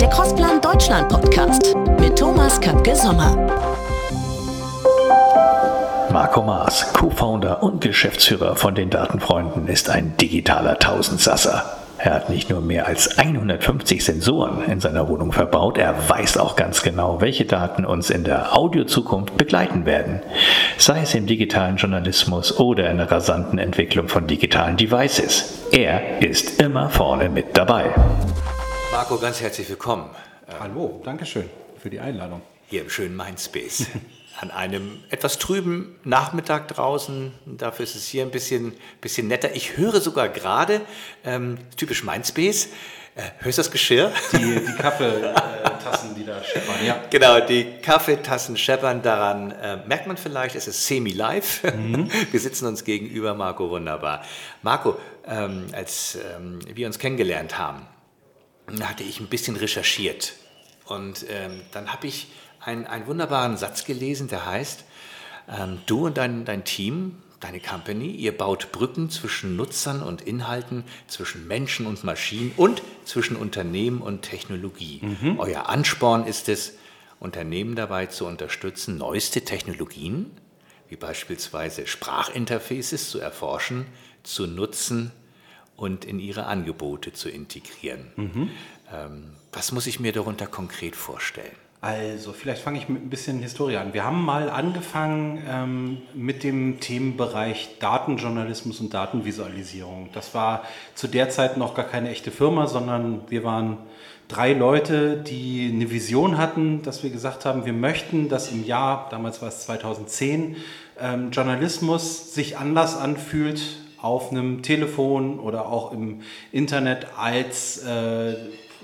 Der Crossplan Deutschland Podcast mit Thomas Köpke Sommer. Marco Maas, Co-Founder und Geschäftsführer von den Datenfreunden, ist ein digitaler Tausendsasser. Er hat nicht nur mehr als 150 Sensoren in seiner Wohnung verbaut, er weiß auch ganz genau, welche Daten uns in der Audiozukunft begleiten werden. Sei es im digitalen Journalismus oder in der rasanten Entwicklung von digitalen Devices. Er ist immer vorne mit dabei. Marco, ganz herzlich willkommen. Hallo, danke schön für die Einladung. Hier im schönen Mindspace. An einem etwas trüben Nachmittag draußen. Dafür ist es hier ein bisschen, bisschen netter. Ich höre sogar gerade, ähm, typisch Mindspace, äh, hörst du das Geschirr? Die, die Kaffeetassen, die da scheppern, ja. Genau, die Kaffeetassen scheppern. Daran äh, merkt man vielleicht, es ist semi-live. Mhm. Wir sitzen uns gegenüber, Marco, wunderbar. Marco, ähm, als ähm, wir uns kennengelernt haben, hatte ich ein bisschen recherchiert. Und ähm, dann habe ich einen, einen wunderbaren Satz gelesen, der heißt, ähm, du und dein, dein Team, deine Company, ihr baut Brücken zwischen Nutzern und Inhalten, zwischen Menschen und Maschinen und zwischen Unternehmen und Technologie. Mhm. Euer Ansporn ist es, Unternehmen dabei zu unterstützen, neueste Technologien, wie beispielsweise Sprachinterfaces, zu erforschen, zu nutzen und in ihre Angebote zu integrieren. Mhm. Ähm, was muss ich mir darunter konkret vorstellen? Also, vielleicht fange ich mit ein bisschen Historie an. Wir haben mal angefangen ähm, mit dem Themenbereich Datenjournalismus und Datenvisualisierung. Das war zu der Zeit noch gar keine echte Firma, sondern wir waren drei Leute, die eine Vision hatten, dass wir gesagt haben, wir möchten, dass im Jahr, damals war es 2010, ähm, Journalismus sich anders anfühlt auf einem Telefon oder auch im Internet als äh,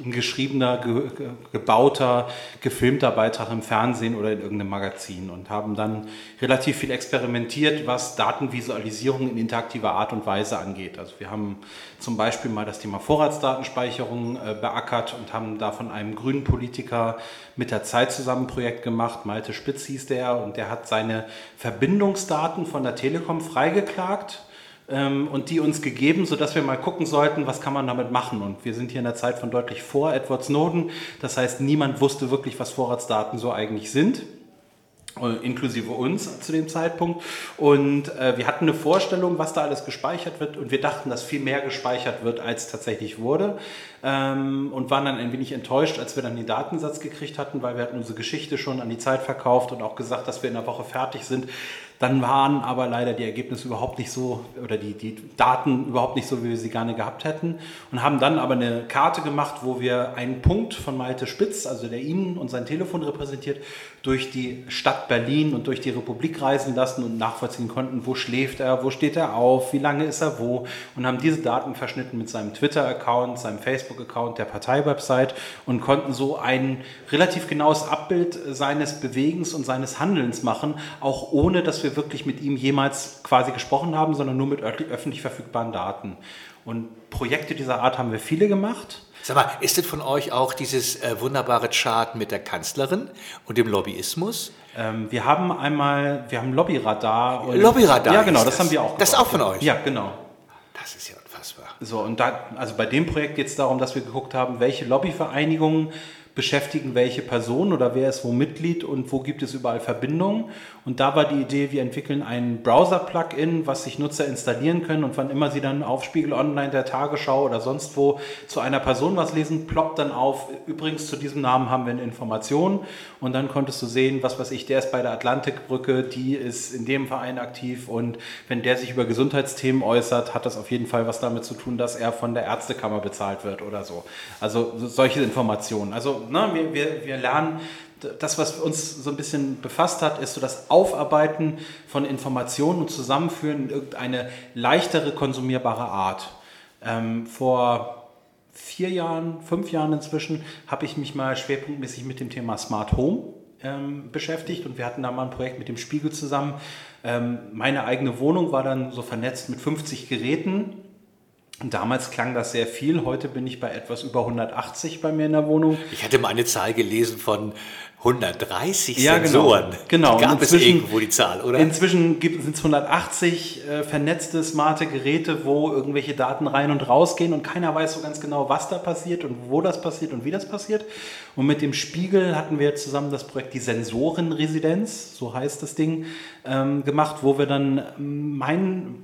ein geschriebener, ge, gebauter, gefilmter Beitrag im Fernsehen oder in irgendeinem Magazin und haben dann relativ viel experimentiert, was Datenvisualisierung in interaktiver Art und Weise angeht. Also wir haben zum Beispiel mal das Thema Vorratsdatenspeicherung äh, beackert und haben da von einem grünen Politiker mit der Zeit zusammen ein Projekt gemacht. Malte Spitz hieß der und der hat seine Verbindungsdaten von der Telekom freigeklagt und die uns gegeben, sodass wir mal gucken sollten, was kann man damit machen. Und wir sind hier in der Zeit von deutlich vor Edward Snowden. Das heißt, niemand wusste wirklich, was Vorratsdaten so eigentlich sind äh, inklusive uns zu dem Zeitpunkt. Und äh, wir hatten eine Vorstellung, was da alles gespeichert wird und wir dachten, dass viel mehr gespeichert wird, als tatsächlich wurde. Ähm, und waren dann ein wenig enttäuscht, als wir dann den Datensatz gekriegt hatten, weil wir hatten unsere Geschichte schon an die Zeit verkauft und auch gesagt, dass wir in einer Woche fertig sind. Dann waren aber leider die Ergebnisse überhaupt nicht so oder die, die Daten überhaupt nicht so, wie wir sie gerne gehabt hätten. Und haben dann aber eine Karte gemacht, wo wir einen Punkt von Malte Spitz, also der ihn und sein Telefon repräsentiert, durch die Stadt Berlin und durch die Republik reisen lassen und nachvollziehen konnten, wo schläft er, wo steht er auf, wie lange ist er wo und haben diese Daten verschnitten mit seinem Twitter-Account, seinem Facebook-Account, der Partei-Website und konnten so ein relativ genaues Abbild seines Bewegens und seines Handelns machen, auch ohne dass wir wir wirklich mit ihm jemals quasi gesprochen haben, sondern nur mit öffentlich verfügbaren Daten. Und Projekte dieser Art haben wir viele gemacht. Sag mal, ist denn von euch auch dieses äh, wunderbare Chart mit der Kanzlerin und dem Lobbyismus? Ähm, wir haben einmal, wir haben Lobbyradar. Lobbyradar? Ja, genau, das, das, haben wir auch. Gebaut. Das ist auch von euch? Ja, genau. Das ist ja unfassbar. So, und da, also bei dem Projekt geht es darum, dass wir geguckt haben, welche Lobbyvereinigungen beschäftigen welche Person oder wer ist wo Mitglied und wo gibt es überall Verbindungen. Und da war die Idee, wir entwickeln ein Browser-Plugin, was sich Nutzer installieren können und wann immer sie dann auf Spiegel Online, der Tagesschau oder sonst wo zu einer Person was lesen, ploppt dann auf, übrigens zu diesem Namen haben wir eine Information und dann konntest du sehen, was weiß ich, der ist bei der Atlantikbrücke, die ist in dem Verein aktiv und wenn der sich über Gesundheitsthemen äußert, hat das auf jeden Fall was damit zu tun, dass er von der Ärztekammer bezahlt wird oder so. Also solche Informationen. Also ne, wir, wir, wir lernen das, was uns so ein bisschen befasst hat, ist so das Aufarbeiten von Informationen und Zusammenführen in irgendeine leichtere, konsumierbare Art. Ähm, vor vier Jahren, fünf Jahren inzwischen, habe ich mich mal schwerpunktmäßig mit dem Thema Smart Home ähm, beschäftigt und wir hatten da mal ein Projekt mit dem Spiegel zusammen. Ähm, meine eigene Wohnung war dann so vernetzt mit 50 Geräten Damals klang das sehr viel, heute bin ich bei etwas über 180 bei mir in der Wohnung. Ich hatte mal eine Zahl gelesen von 130 ja, Sensoren. Genau, genau. Gab es irgendwo die Zahl, oder? Inzwischen sind es 180 äh, vernetzte, smarte Geräte, wo irgendwelche Daten rein und raus gehen und keiner weiß so ganz genau, was da passiert und wo das passiert und wie das passiert. Und mit dem Spiegel hatten wir zusammen das Projekt die Sensorenresidenz, so heißt das Ding, ähm, gemacht, wo wir dann ähm, mein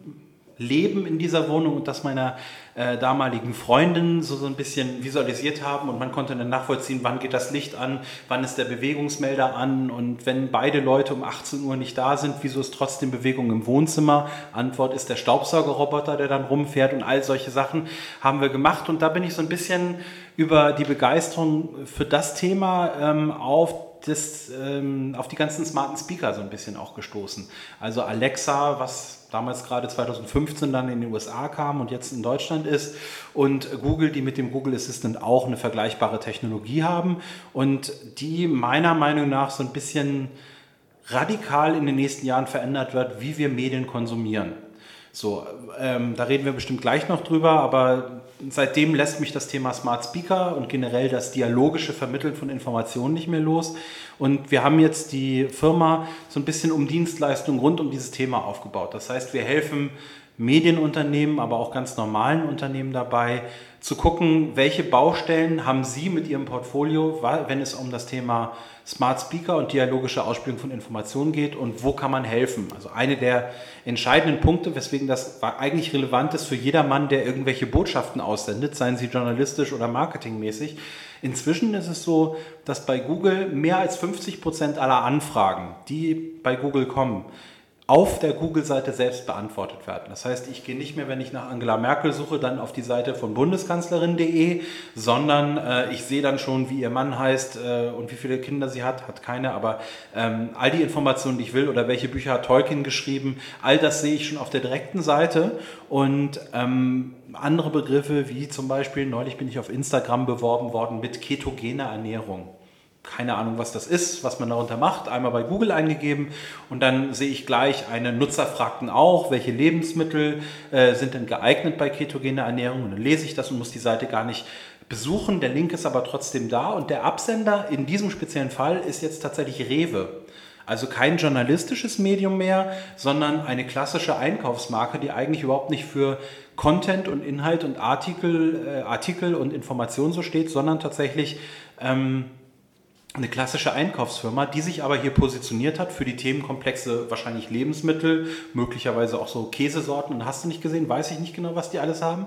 Leben in dieser Wohnung und das meiner äh, damaligen Freundin so, so ein bisschen visualisiert haben und man konnte dann nachvollziehen, wann geht das Licht an, wann ist der Bewegungsmelder an und wenn beide Leute um 18 Uhr nicht da sind, wieso ist trotzdem Bewegung im Wohnzimmer? Antwort ist der Staubsaugerroboter, der dann rumfährt und all solche Sachen haben wir gemacht und da bin ich so ein bisschen über die Begeisterung für das Thema ähm, auf das, ähm, auf die ganzen smarten Speaker so ein bisschen auch gestoßen. Also Alexa, was damals gerade 2015 dann in den USA kam und jetzt in Deutschland ist und Google, die mit dem Google Assistant auch eine vergleichbare Technologie haben und die meiner Meinung nach so ein bisschen radikal in den nächsten Jahren verändert wird, wie wir Medien konsumieren. So, ähm, da reden wir bestimmt gleich noch drüber, aber seitdem lässt mich das Thema Smart Speaker und generell das dialogische Vermitteln von Informationen nicht mehr los. Und wir haben jetzt die Firma so ein bisschen um Dienstleistungen rund um dieses Thema aufgebaut. Das heißt, wir helfen Medienunternehmen, aber auch ganz normalen Unternehmen dabei, zu gucken, welche Baustellen haben Sie mit Ihrem Portfolio, wenn es um das Thema Smart Speaker und dialogische Ausspielung von Informationen geht und wo kann man helfen. Also eine der entscheidenden Punkte, weswegen das eigentlich relevant ist für jedermann, der irgendwelche Botschaften aussendet, seien sie journalistisch oder marketingmäßig. Inzwischen ist es so, dass bei Google mehr als 50 Prozent aller Anfragen, die bei Google kommen, auf der Google-Seite selbst beantwortet werden. Das heißt, ich gehe nicht mehr, wenn ich nach Angela Merkel suche, dann auf die Seite von bundeskanzlerin.de, sondern äh, ich sehe dann schon, wie ihr Mann heißt äh, und wie viele Kinder sie hat, hat keine, aber ähm, all die Informationen, die ich will oder welche Bücher hat Tolkien geschrieben, all das sehe ich schon auf der direkten Seite. Und ähm, andere Begriffe wie zum Beispiel, neulich bin ich auf Instagram beworben worden mit ketogener Ernährung keine Ahnung, was das ist, was man darunter macht, einmal bei Google eingegeben und dann sehe ich gleich, eine Nutzer fragten auch, welche Lebensmittel äh, sind denn geeignet bei ketogener Ernährung? Und dann lese ich das und muss die Seite gar nicht besuchen, der Link ist aber trotzdem da und der Absender in diesem speziellen Fall ist jetzt tatsächlich Rewe. Also kein journalistisches Medium mehr, sondern eine klassische Einkaufsmarke, die eigentlich überhaupt nicht für Content und Inhalt und Artikel, äh, Artikel und Informationen so steht, sondern tatsächlich ähm, eine klassische Einkaufsfirma, die sich aber hier positioniert hat für die Themenkomplexe wahrscheinlich Lebensmittel, möglicherweise auch so Käsesorten und hast du nicht gesehen, weiß ich nicht genau, was die alles haben,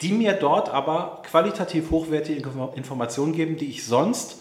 die mir dort aber qualitativ hochwertige Informationen geben, die ich sonst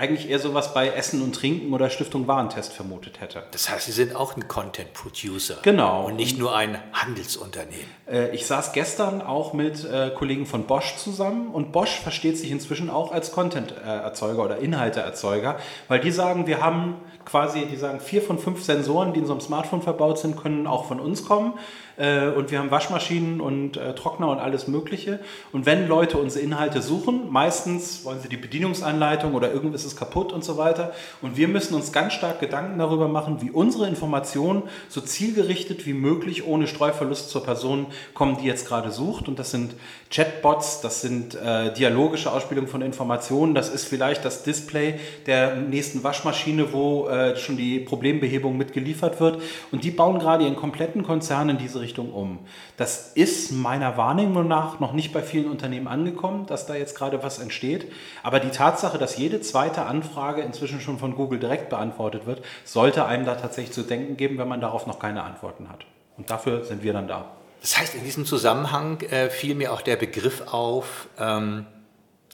eigentlich eher sowas bei Essen und Trinken oder Stiftung Warentest vermutet hätte. Das heißt, Sie sind auch ein Content Producer. Genau. Und nicht nur ein Handelsunternehmen. Äh, ich saß gestern auch mit äh, Kollegen von Bosch zusammen und Bosch versteht sich inzwischen auch als Content-Erzeuger oder Inhalteerzeuger, weil die sagen, wir haben quasi, die sagen, vier von fünf Sensoren, die in so einem Smartphone verbaut sind, können auch von uns kommen. Äh, und wir haben Waschmaschinen und äh, Trockner und alles Mögliche. Und wenn Leute unsere Inhalte suchen, meistens wollen sie die Bedienungsanleitung oder irgendwas ist kaputt und so weiter. Und wir müssen uns ganz stark Gedanken darüber machen, wie unsere Informationen so zielgerichtet wie möglich, ohne Streuverlust zur Person kommen, die jetzt gerade sucht. Und das sind Chatbots, das sind äh, dialogische Ausspielungen von Informationen, das ist vielleicht das Display der nächsten Waschmaschine, wo äh, schon die Problembehebung mitgeliefert wird. Und die bauen gerade ihren kompletten Konzern in diese Richtung um. Das ist meiner Wahrnehmung nach noch nicht bei vielen Unternehmen angekommen, dass da jetzt gerade was entsteht. Aber die Tatsache, dass jede zweite Anfrage inzwischen schon von Google direkt beantwortet wird, sollte einem da tatsächlich zu denken geben, wenn man darauf noch keine Antworten hat. Und dafür sind wir dann da. Das heißt, in diesem Zusammenhang äh, fiel mir auch der Begriff auf ähm,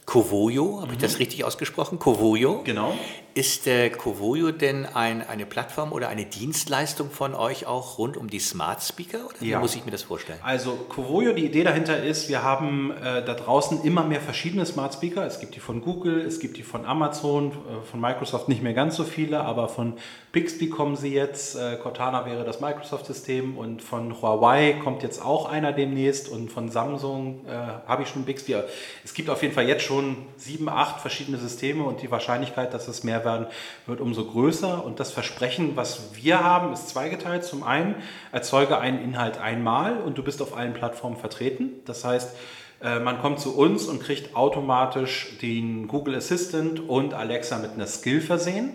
Covoyo, habe mhm. ich das richtig ausgesprochen? Covoyo? Genau. Ist äh, Covoyo denn ein, eine Plattform oder eine Dienstleistung von euch auch rund um die Smart Speaker? Oder wie ja. muss ich mir das vorstellen? Also Covoyo, die Idee dahinter ist, wir haben äh, da draußen immer mehr verschiedene Smart Speaker. Es gibt die von Google, es gibt die von Amazon, äh, von Microsoft nicht mehr ganz so viele, aber von Bixby kommen sie jetzt. Äh, Cortana wäre das Microsoft-System und von Huawei kommt jetzt auch einer demnächst und von Samsung äh, habe ich schon Bixby. Es gibt auf jeden Fall jetzt schon sieben, acht verschiedene Systeme und die Wahrscheinlichkeit, dass es mehr werden, wird umso größer. Und das Versprechen, was wir haben, ist zweigeteilt. Zum einen, erzeuge einen Inhalt einmal und du bist auf allen Plattformen vertreten. Das heißt, äh, man kommt zu uns und kriegt automatisch den Google Assistant und Alexa mit einer Skill versehen.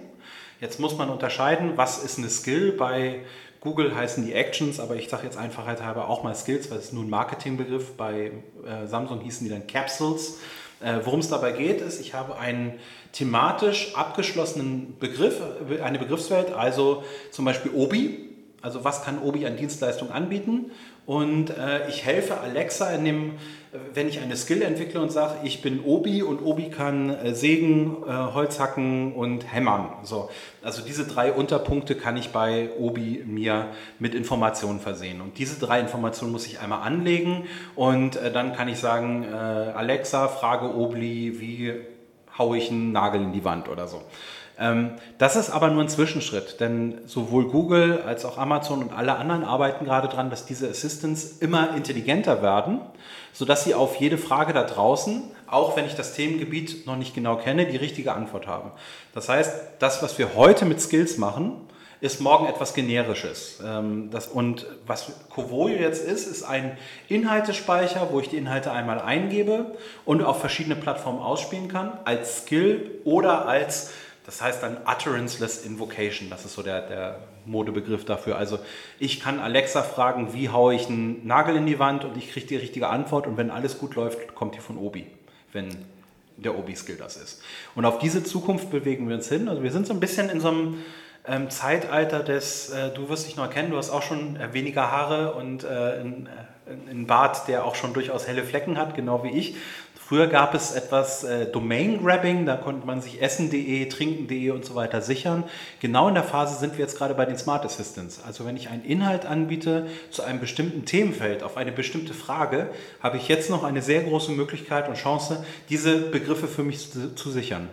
Jetzt muss man unterscheiden, was ist eine Skill. Bei Google heißen die Actions, aber ich sage jetzt Einfachheit halber auch mal Skills, weil es nur ein Marketingbegriff. Bei äh, Samsung hießen die dann Capsules. Äh, Worum es dabei geht, ist, ich habe einen thematisch abgeschlossenen Begriff, eine Begriffswelt, also zum Beispiel Obi. Also was kann Obi an Dienstleistungen anbieten? Und äh, ich helfe Alexa in dem, wenn ich eine Skill entwickle und sage, ich bin Obi und Obi kann äh, sägen, äh, Holz hacken und hämmern. So. Also diese drei Unterpunkte kann ich bei Obi mir mit Informationen versehen. Und diese drei Informationen muss ich einmal anlegen und äh, dann kann ich sagen, äh, Alexa, frage Obi, wie haue ich einen Nagel in die Wand oder so. Ähm, das ist aber nur ein Zwischenschritt, denn sowohl Google als auch Amazon und alle anderen arbeiten gerade daran, dass diese Assistants immer intelligenter werden, sodass sie auf jede Frage da draußen, auch wenn ich das Themengebiet noch nicht genau kenne, die richtige Antwort haben. Das heißt, das, was wir heute mit Skills machen, ist morgen etwas Generisches. Ähm, das, und was Covoyo jetzt ist, ist ein Inhaltespeicher, wo ich die Inhalte einmal eingebe und auf verschiedene Plattformen ausspielen kann, als Skill oder als das heißt dann Utteranceless Invocation, das ist so der, der Modebegriff dafür. Also ich kann Alexa fragen, wie haue ich einen Nagel in die Wand und ich kriege die richtige Antwort und wenn alles gut läuft, kommt die von Obi, wenn der Obi-Skill das ist. Und auf diese Zukunft bewegen wir uns hin. Also wir sind so ein bisschen in so einem ähm, Zeitalter des, äh, du wirst dich noch erkennen, du hast auch schon äh, weniger Haare und äh, einen, äh, Bart, der auch schon durchaus helle Flecken hat, genau wie ich. Früher gab es etwas äh, Domain-Grabbing, da konnte man sich essen.de, trinken.de und so weiter sichern. Genau in der Phase sind wir jetzt gerade bei den Smart Assistants. Also wenn ich einen Inhalt anbiete zu einem bestimmten Themenfeld, auf eine bestimmte Frage, habe ich jetzt noch eine sehr große Möglichkeit und Chance, diese Begriffe für mich zu, zu sichern.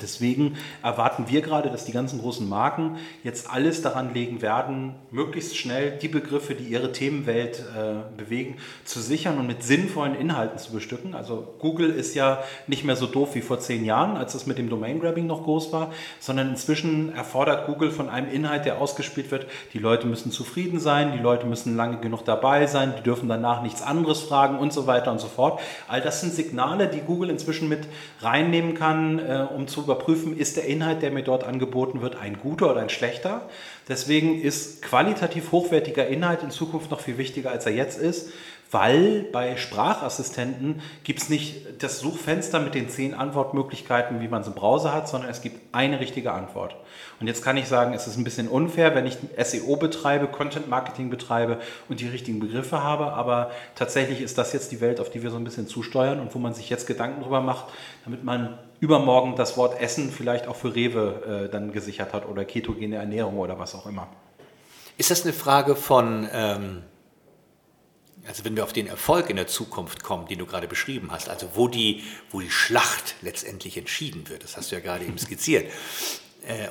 Deswegen erwarten wir gerade, dass die ganzen großen Marken jetzt alles daran legen werden, möglichst schnell die Begriffe, die ihre Themenwelt äh, bewegen, zu sichern und mit sinnvollen Inhalten zu bestücken. Also Google ist ja nicht mehr so doof wie vor zehn Jahren, als es mit dem Domain-Grabbing noch groß war, sondern inzwischen erfordert Google von einem Inhalt, der ausgespielt wird, die Leute müssen zufrieden sein, die Leute müssen lange genug dabei sein, die dürfen danach nichts anderes fragen und so weiter und so fort. All das sind Signale, die Google inzwischen mit reinnehmen kann, äh, um zu überprüfen, ist der Inhalt, der mir dort angeboten wird, ein guter oder ein schlechter. Deswegen ist qualitativ hochwertiger Inhalt in Zukunft noch viel wichtiger, als er jetzt ist weil bei Sprachassistenten gibt es nicht das Suchfenster mit den zehn Antwortmöglichkeiten, wie man es im Browser hat, sondern es gibt eine richtige Antwort. Und jetzt kann ich sagen, es ist ein bisschen unfair, wenn ich SEO betreibe, Content Marketing betreibe und die richtigen Begriffe habe, aber tatsächlich ist das jetzt die Welt, auf die wir so ein bisschen zusteuern und wo man sich jetzt Gedanken drüber macht, damit man übermorgen das Wort Essen vielleicht auch für Rewe äh, dann gesichert hat oder ketogene Ernährung oder was auch immer. Ist das eine Frage von ähm also wenn wir auf den Erfolg in der Zukunft kommen, den du gerade beschrieben hast, also wo die, wo die Schlacht letztendlich entschieden wird, das hast du ja gerade eben skizziert,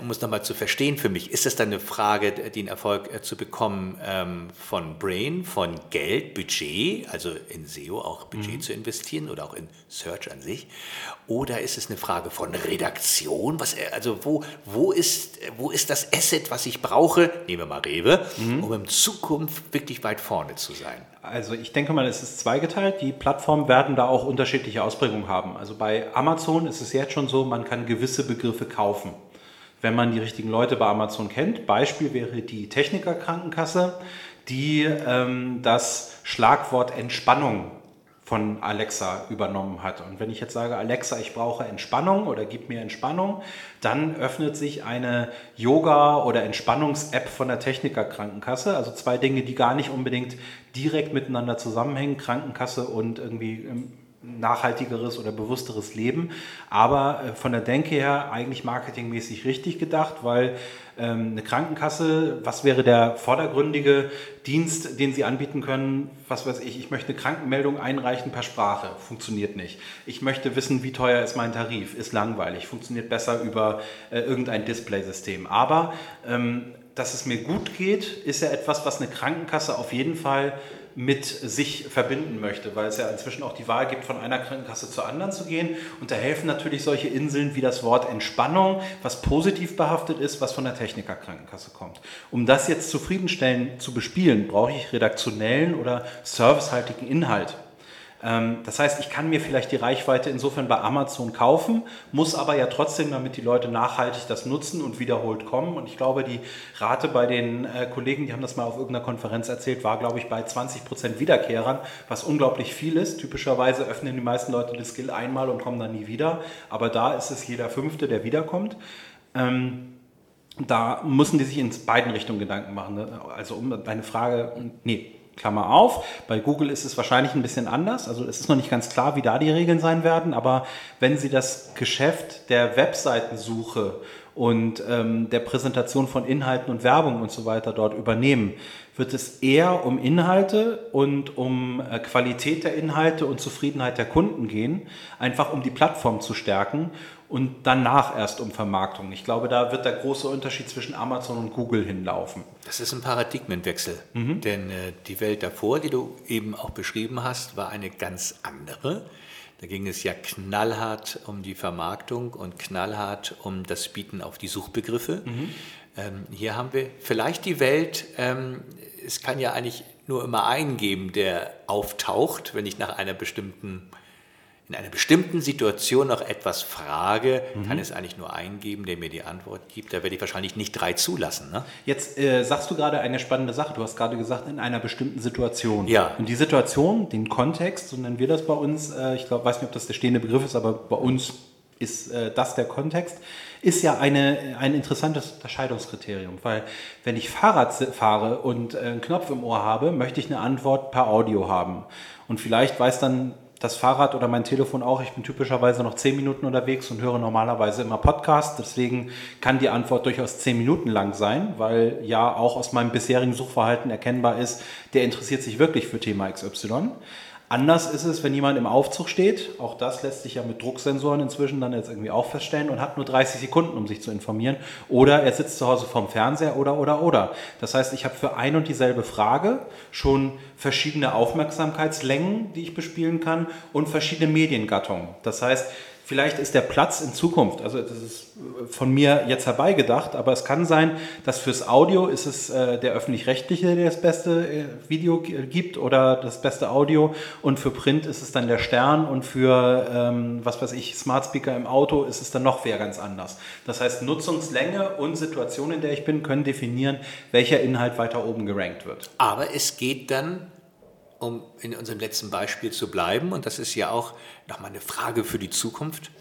um es nochmal zu verstehen für mich, ist es dann eine Frage, den Erfolg äh, zu bekommen ähm, von Brain, von Geld, Budget, also in SEO auch Budget mhm. zu investieren oder auch in Search an sich? Oder ist es eine Frage von Redaktion? Was, äh, also wo, wo, ist, wo ist das Asset, was ich brauche, nehmen wir mal Rewe, mhm. um in Zukunft wirklich weit vorne zu sein? Also ich denke mal, es ist zweigeteilt. Die Plattformen werden da auch unterschiedliche Ausprägungen haben. Also bei Amazon ist es jetzt schon so, man kann gewisse Begriffe kaufen wenn man die richtigen Leute bei Amazon kennt. Beispiel wäre die Techniker-Krankenkasse, die ähm, das Schlagwort Entspannung von Alexa übernommen hat. Und wenn ich jetzt sage, Alexa, ich brauche Entspannung oder gib mir Entspannung, dann öffnet sich eine Yoga- oder Entspannungs-App von der Techniker Krankenkasse. Also zwei Dinge, die gar nicht unbedingt direkt miteinander zusammenhängen, Krankenkasse und irgendwie ähm, nachhaltigeres oder bewussteres Leben. Aber äh, von der Denke her eigentlich marketingmäßig richtig gedacht, weil ähm, eine Krankenkasse, was wäre der vordergründige Dienst, den Sie anbieten können? Was weiß ich, ich möchte eine Krankenmeldung einreichen per Sprache, funktioniert nicht. Ich möchte wissen, wie teuer ist mein Tarif, ist langweilig, funktioniert besser über äh, irgendein Displaysystem. Aber ähm, dass es mir gut geht, ist ja etwas, was eine Krankenkasse auf jeden Fall mit sich verbinden möchte, weil es ja inzwischen auch die Wahl gibt, von einer Krankenkasse zur anderen zu gehen. Und da helfen natürlich solche Inseln wie das Wort Entspannung, was positiv behaftet ist, was von der Techniker-Krankenkasse kommt. Um das jetzt zufriedenstellend zu bespielen, brauche ich redaktionellen oder servicehaltigen Inhalt. Ähm, das heißt, ich kann mir vielleicht die Reichweite insofern bei Amazon kaufen, muss aber ja trotzdem, damit die Leute nachhaltig das nutzen und wiederholt kommen. Und ich glaube, die Rate bei den äh, Kollegen, die haben das mal auf irgendeiner Konferenz erzählt, war, glaube ich, bei 20 Prozent Wiederkehrern, was unglaublich viel ist. Typischerweise öffnen die meisten Leute das Skill einmal und kommen dann nie wieder. Aber da ist es jeder Fünfte, der wiederkommt. Ähm, da müssen die sich in beiden Richtungen Gedanken machen. Ne? Also um deine Frage, nee, Klammer auf. Bei Google ist es wahrscheinlich ein bisschen anders. Also es ist noch nicht ganz klar, wie da die Regeln sein werden. Aber wenn Sie das Geschäft der Webseitensuche und ähm, der Präsentation von Inhalten und Werbung und so weiter dort übernehmen, wird es eher um Inhalte und um äh, Qualität der Inhalte und Zufriedenheit der Kunden gehen, einfach um die Plattform zu stärken und danach erst um Vermarktung. Ich glaube, da wird der große Unterschied zwischen Amazon und Google hinlaufen. Das ist ein Paradigmenwechsel, mhm. denn äh, die Welt davor, die du eben auch beschrieben hast, war eine ganz andere. Da ging es ja knallhart um die Vermarktung und knallhart um das Bieten auf die Suchbegriffe. Mhm. Ähm, hier haben wir vielleicht die Welt, ähm, es kann ja eigentlich nur immer einen geben, der auftaucht, wenn ich nach einer bestimmten in einer bestimmten Situation noch etwas frage, mhm. kann es eigentlich nur einen geben, der mir die Antwort gibt. Da werde ich wahrscheinlich nicht drei zulassen. Ne? Jetzt äh, sagst du gerade eine spannende Sache. Du hast gerade gesagt, in einer bestimmten Situation. Ja. Und die Situation, den Kontext, so nennen wir das bei uns, äh, ich glaube, weiß nicht, ob das der stehende Begriff ist, aber bei uns ist äh, das der Kontext, ist ja eine, ein interessantes Unterscheidungskriterium, weil wenn ich Fahrrad fahre und äh, einen Knopf im Ohr habe, möchte ich eine Antwort per Audio haben. Und vielleicht weiß dann das Fahrrad oder mein Telefon auch. Ich bin typischerweise noch zehn Minuten unterwegs und höre normalerweise immer Podcast. Deswegen kann die Antwort durchaus zehn Minuten lang sein, weil ja auch aus meinem bisherigen Suchverhalten erkennbar ist, der interessiert sich wirklich für Thema XY. Anders ist es, wenn jemand im Aufzug steht. Auch das lässt sich ja mit Drucksensoren inzwischen dann jetzt irgendwie auch feststellen und hat nur 30 Sekunden, um sich zu informieren. Oder er sitzt zu Hause vorm Fernseher oder, oder, oder. Das heißt, ich habe für ein und dieselbe Frage schon verschiedene Aufmerksamkeitslängen, die ich bespielen kann und verschiedene Mediengattungen. Das heißt, Vielleicht ist der Platz in Zukunft, also das ist von mir jetzt herbeigedacht, aber es kann sein, dass fürs Audio ist es äh, der öffentlich-rechtliche, der das beste äh, Video gibt oder das beste Audio und für Print ist es dann der Stern und für, ähm, was weiß ich, Smart Speaker im Auto ist es dann noch wer ganz anders. Das heißt, Nutzungslänge und Situation, in der ich bin, können definieren, welcher Inhalt weiter oben gerankt wird. Aber es geht dann um in unserem letzten Beispiel zu bleiben, und das ist ja auch nochmal eine Frage für die Zukunft,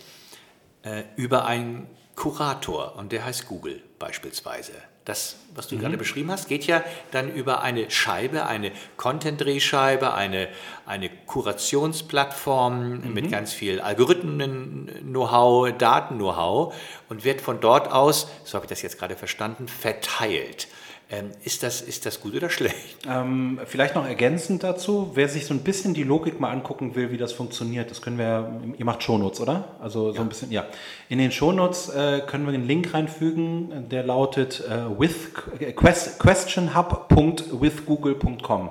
äh, über einen Kurator, und der heißt Google beispielsweise. Das, was du mhm. gerade beschrieben hast, geht ja dann über eine Scheibe, eine Content-Drehscheibe, eine, eine Kurationsplattform mhm. mit ganz viel Algorithmen-Know-how, Daten-Know-how und wird von dort aus, so habe ich das jetzt gerade verstanden, verteilt. Ähm, ist, das, ist das gut oder schlecht? Ähm, vielleicht noch ergänzend dazu, wer sich so ein bisschen die Logik mal angucken will, wie das funktioniert, das können wir, ihr macht Shownotes, oder? Also so ja. ein bisschen, ja. In den Shownotes äh, können wir einen Link reinfügen, der lautet äh, with, quest, questionhub.withgoogle.com.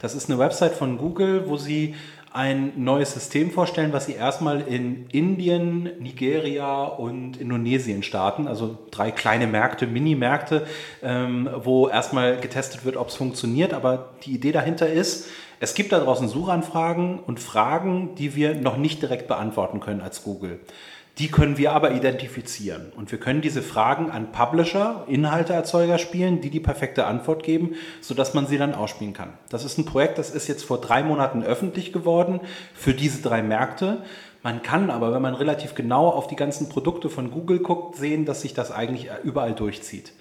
Das ist eine Website von Google, wo sie ein neues System vorstellen, was sie erstmal in Indien, Nigeria und Indonesien starten, also drei kleine Märkte, Mini-Märkte, ähm, wo erstmal getestet wird, ob es funktioniert. Aber die Idee dahinter ist, es gibt da draußen Suchanfragen und Fragen, die wir noch nicht direkt beantworten können als Google. Die können wir aber identifizieren. Und wir können diese Fragen an Publisher, Inhalteerzeuger spielen, die die perfekte Antwort geben, sodass man sie dann ausspielen kann. Das ist ein Projekt, das ist jetzt vor drei Monaten öffentlich geworden für diese drei Märkte. Man kann aber, wenn man relativ genau auf die ganzen Produkte von Google guckt, sehen, dass sich das eigentlich überall durchzieht.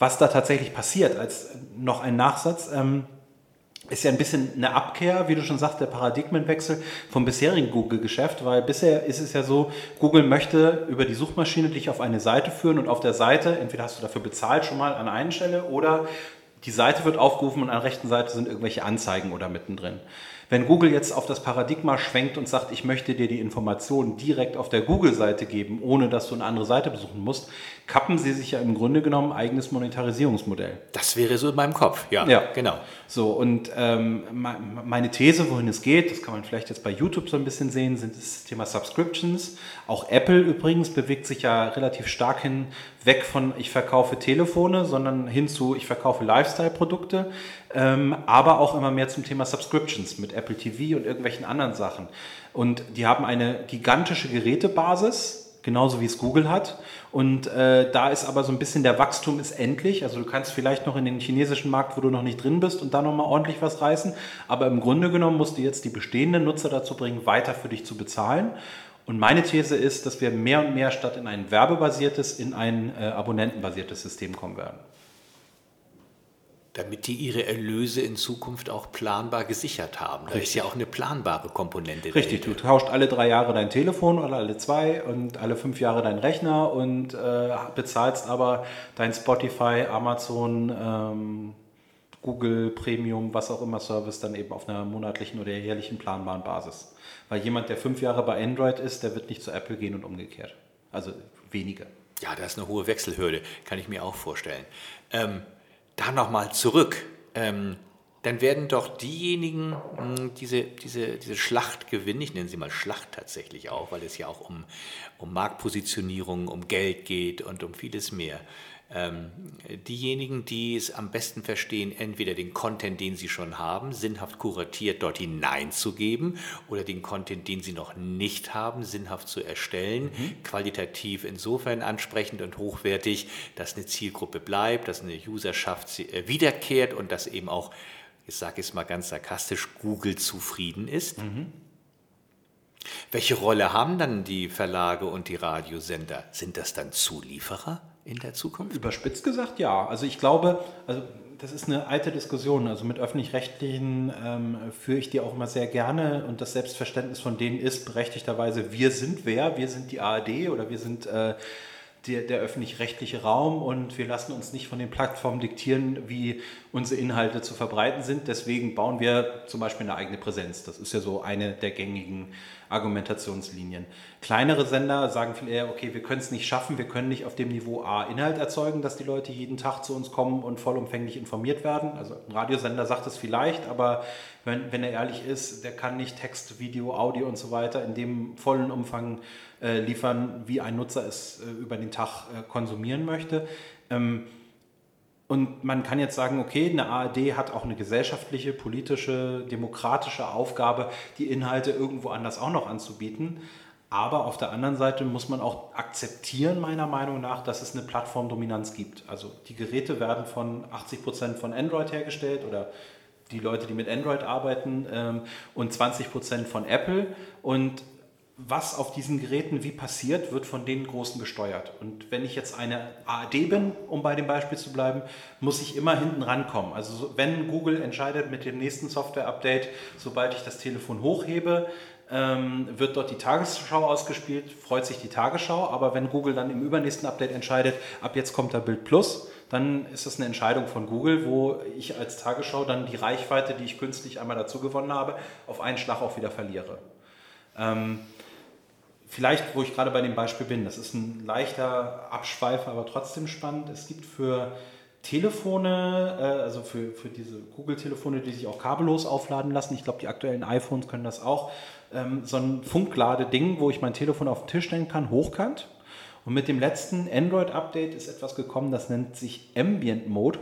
Was da tatsächlich passiert, als noch ein Nachsatz, ähm, ist ja ein bisschen eine Abkehr, wie du schon sagst, der Paradigmenwechsel vom bisherigen Google-Geschäft, weil bisher ist es ja so, Google möchte über die Suchmaschine dich auf eine Seite führen und auf der Seite, entweder hast du dafür bezahlt schon mal an einer Stelle oder die Seite wird aufgerufen und an der rechten Seite sind irgendwelche Anzeigen oder mittendrin. Wenn Google jetzt auf das Paradigma schwenkt und sagt, ich möchte dir die Informationen direkt auf der Google-Seite geben, ohne dass du eine andere Seite besuchen musst, kappen sie sich ja im Grunde genommen eigenes Monetarisierungsmodell. Das wäre so in meinem Kopf, ja, ja. genau. So, und ähm, meine These, wohin es geht, das kann man vielleicht jetzt bei YouTube so ein bisschen sehen, sind das Thema Subscriptions. Auch Apple übrigens bewegt sich ja relativ stark hin, weg von ich verkaufe Telefone, sondern hin zu ich verkaufe Lifestyle-Produkte, ähm, aber auch immer mehr zum Thema Subscriptions mit Apple TV und irgendwelchen anderen Sachen. Und die haben eine gigantische Gerätebasis, genauso wie es Google hat. Und äh, da ist aber so ein bisschen der Wachstum ist endlich. Also du kannst vielleicht noch in den chinesischen Markt, wo du noch nicht drin bist, und da nochmal ordentlich was reißen. Aber im Grunde genommen musst du jetzt die bestehenden Nutzer dazu bringen, weiter für dich zu bezahlen. Und meine These ist, dass wir mehr und mehr statt in ein werbebasiertes, in ein äh, abonnentenbasiertes System kommen werden damit die ihre Erlöse in Zukunft auch planbar gesichert haben. Da Richtig. ist ja auch eine planbare Komponente. Richtig, du tauscht alle drei Jahre dein Telefon oder alle zwei und alle fünf Jahre deinen Rechner und äh, bezahlst aber dein Spotify, Amazon, ähm, Google Premium, was auch immer Service dann eben auf einer monatlichen oder jährlichen planbaren Basis. Weil jemand, der fünf Jahre bei Android ist, der wird nicht zu Apple gehen und umgekehrt. Also wenige. Ja, da ist eine hohe Wechselhürde, kann ich mir auch vorstellen. Ähm, da nochmal zurück, ähm, dann werden doch diejenigen mh, hm, diese, diese, diese Schlacht gewinnen, ich nenne sie mal Schlacht tatsächlich auch, weil es ja auch um, um Marktpositionierung, um Geld geht und um vieles mehr ähm, diejenigen, die es am besten verstehen, entweder den Content, den sie schon haben, sinnhaft kuratiert dort hineinzugeben oder den Content, den sie noch nicht haben, sinnhaft zu erstellen, mhm. qualitativ insofern ansprechend und hochwertig, dass eine Zielgruppe bleibt, dass eine Userschaft äh, wiederkehrt und dass eben auch, ich sage es mal ganz sarkastisch, Google zufrieden ist. Mhm. Welche Rolle haben dann die Verlage und die Radiosender? Sind das dann Zulieferer? In der Zukunft? Überspitzt gesagt, ja. Also ich glaube, also das ist eine alte Diskussion. Also mit öffentlich-rechtlichen ähm, führe ich die auch immer sehr gerne und das Selbstverständnis von denen ist berechtigterweise, wir sind wer? Wir sind die ARD oder wir sind äh, der, der öffentlich-rechtliche Raum und wir lassen uns nicht von den Plattformen diktieren, wie unsere Inhalte zu verbreiten sind. Deswegen bauen wir zum Beispiel eine eigene Präsenz. Das ist ja so eine der gängigen Argumentationslinien. Kleinere Sender sagen viel eher, okay, wir können es nicht schaffen, wir können nicht auf dem Niveau A Inhalt erzeugen, dass die Leute jeden Tag zu uns kommen und vollumfänglich informiert werden. Also ein Radiosender sagt es vielleicht, aber wenn, wenn er ehrlich ist, der kann nicht Text, Video, Audio und so weiter in dem vollen Umfang äh, liefern, wie ein Nutzer es äh, über den Tag äh, konsumieren möchte. Ähm, und man kann jetzt sagen, okay, eine ARD hat auch eine gesellschaftliche, politische, demokratische Aufgabe, die Inhalte irgendwo anders auch noch anzubieten. Aber auf der anderen Seite muss man auch akzeptieren, meiner Meinung nach, dass es eine Plattformdominanz gibt. Also die Geräte werden von 80 Prozent von Android hergestellt oder die Leute, die mit Android arbeiten, ähm, und 20 Prozent von Apple. Und was auf diesen Geräten wie passiert, wird von den Großen gesteuert. Und wenn ich jetzt eine ARD bin, um bei dem Beispiel zu bleiben, muss ich immer hinten rankommen. Also wenn Google entscheidet mit dem nächsten Software-Update, sobald ich das Telefon hochhebe, ähm, wird dort die Tagesschau ausgespielt, freut sich die Tagesschau. Aber wenn Google dann im übernächsten Update entscheidet, ab jetzt kommt da Bild Plus, dann ist das eine Entscheidung von Google, wo ich als Tagesschau dann die Reichweite, die ich künstlich einmal dazu gewonnen habe, auf einen Schlag auch wieder verliere. Ähm, vielleicht, wo ich gerade bei dem Beispiel bin, das ist ein leichter Abschweifer, aber trotzdem spannend. Es gibt für Telefone, äh, also für, für diese Google-Telefone, die sich auch kabellos aufladen lassen, ich glaube, die aktuellen iPhones können das auch, ähm, so ein Funkladeding, wo ich mein Telefon auf den Tisch stellen kann, hochkant. Und mit dem letzten Android-Update ist etwas gekommen, das nennt sich Ambient Mode.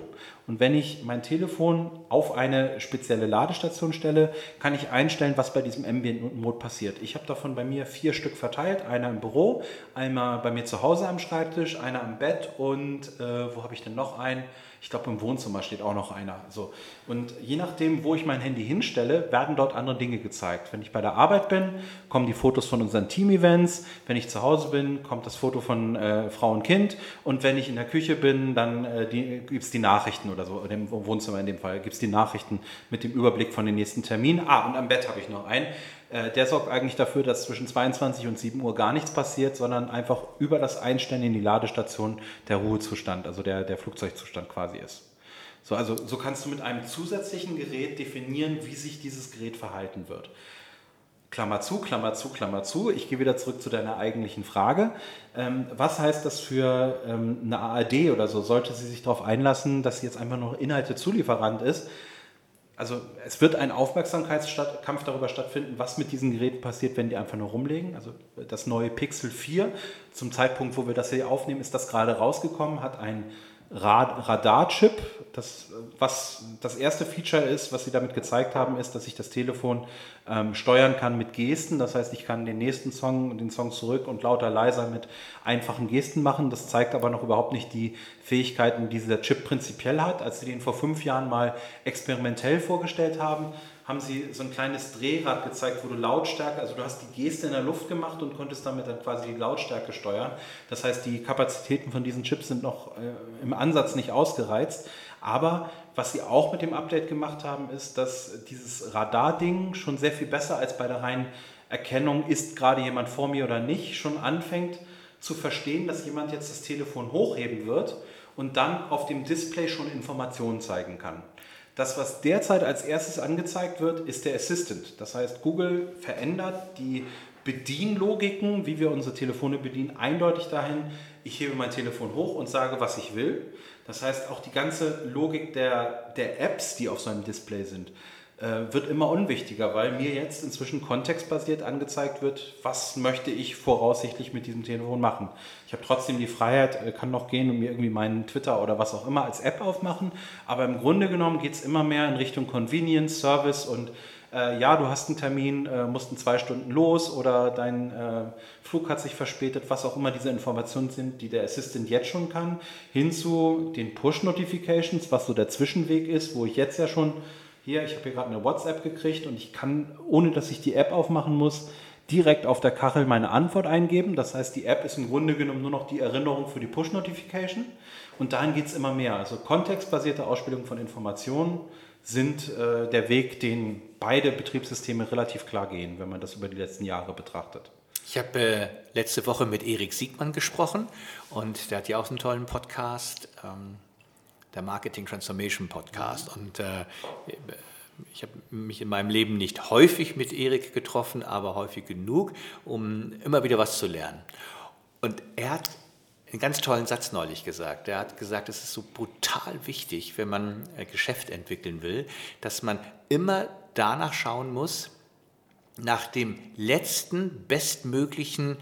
Und wenn ich mein Telefon auf eine spezielle Ladestation stelle, kann ich einstellen, was bei diesem Ambient Mode passiert. Ich habe davon bei mir vier Stück verteilt. Einer im Büro, einmal bei mir zu Hause am Schreibtisch, einer am Bett und äh, wo habe ich denn noch einen? Ich glaube, im Wohnzimmer steht auch noch einer. So. Und je nachdem, wo ich mein Handy hinstelle, werden dort andere Dinge gezeigt. Wenn ich bei der Arbeit bin, kommen die Fotos von unseren Team-Events. Wenn ich zu Hause bin, kommt das Foto von äh, Frau und Kind. Und wenn ich in der Küche bin, dann äh, gibt es die Nachrichten oder so. Im Wohnzimmer in dem Fall gibt es die Nachrichten mit dem Überblick von den nächsten Terminen. Ah, und am Bett habe ich noch einen. Äh, der sorgt eigentlich dafür, dass zwischen 22 und 7 Uhr gar nichts passiert, sondern einfach über das Einstellen in die Ladestation der Ruhezustand, also der, der Flugzeugzustand quasi ist. So, also so kannst du mit einem zusätzlichen Gerät definieren, wie sich dieses Gerät verhalten wird. Klammer zu, Klammer zu, Klammer zu. Ich gehe wieder zurück zu deiner eigentlichen Frage. Ähm, was heißt das für ähm, eine ARD oder so? Sollte sie sich darauf einlassen, dass sie jetzt einfach noch Inhalte-Zulieferant ist? Also es wird ein Aufmerksamkeitskampf darüber stattfinden, was mit diesen Geräten passiert, wenn die einfach nur rumlegen. Also das neue Pixel 4, zum Zeitpunkt, wo wir das hier aufnehmen, ist das gerade rausgekommen, hat ein Radarchip. Das, was das erste Feature ist, was sie damit gezeigt haben, ist, dass ich das Telefon ähm, steuern kann mit Gesten. Das heißt, ich kann den nächsten Song und den Song zurück und lauter leiser mit einfachen Gesten machen. Das zeigt aber noch überhaupt nicht die Fähigkeiten, die dieser Chip prinzipiell hat. Als sie den vor fünf Jahren mal experimentell vorgestellt haben, haben sie so ein kleines Drehrad gezeigt, wo du Lautstärke, also du hast die Geste in der Luft gemacht und konntest damit dann quasi die Lautstärke steuern. Das heißt, die Kapazitäten von diesen Chips sind noch äh, im Ansatz nicht ausgereizt. Aber was sie auch mit dem Update gemacht haben, ist, dass dieses Radar-Ding schon sehr viel besser als bei der reinen Erkennung, ist gerade jemand vor mir oder nicht, schon anfängt zu verstehen, dass jemand jetzt das Telefon hochheben wird und dann auf dem Display schon Informationen zeigen kann. Das, was derzeit als erstes angezeigt wird, ist der Assistant. Das heißt, Google verändert die Bedienlogiken, wie wir unsere Telefone bedienen, eindeutig dahin, ich hebe mein Telefon hoch und sage, was ich will. Das heißt, auch die ganze Logik der, der Apps, die auf so einem Display sind, äh, wird immer unwichtiger, weil mir jetzt inzwischen kontextbasiert angezeigt wird, was möchte ich voraussichtlich mit diesem Telefon machen. Ich habe trotzdem die Freiheit, äh, kann noch gehen und mir irgendwie meinen Twitter oder was auch immer als App aufmachen, aber im Grunde genommen geht es immer mehr in Richtung Convenience, Service und äh, ja, du hast einen Termin, äh, musst in zwei Stunden los oder dein äh, Flug hat sich verspätet, was auch immer diese Informationen sind, die der Assistant jetzt schon kann, hin zu den Push-Notifications, was so der Zwischenweg ist, wo ich jetzt ja schon hier, ich habe hier gerade eine WhatsApp gekriegt und ich kann, ohne dass ich die App aufmachen muss, direkt auf der Kachel meine Antwort eingeben. Das heißt, die App ist im Grunde genommen nur noch die Erinnerung für die Push-Notification. Und dahin geht es immer mehr. Also kontextbasierte Ausspielung von Informationen sind äh, der Weg, den beide Betriebssysteme relativ klar gehen, wenn man das über die letzten Jahre betrachtet. Ich habe äh, letzte Woche mit Erik Siegmann gesprochen und der hat ja auch einen tollen Podcast. Ähm der Marketing Transformation Podcast. Und äh, ich habe mich in meinem Leben nicht häufig mit Erik getroffen, aber häufig genug, um immer wieder was zu lernen. Und er hat einen ganz tollen Satz neulich gesagt. Er hat gesagt, es ist so brutal wichtig, wenn man ein Geschäft entwickeln will, dass man immer danach schauen muss, nach dem letzten bestmöglichen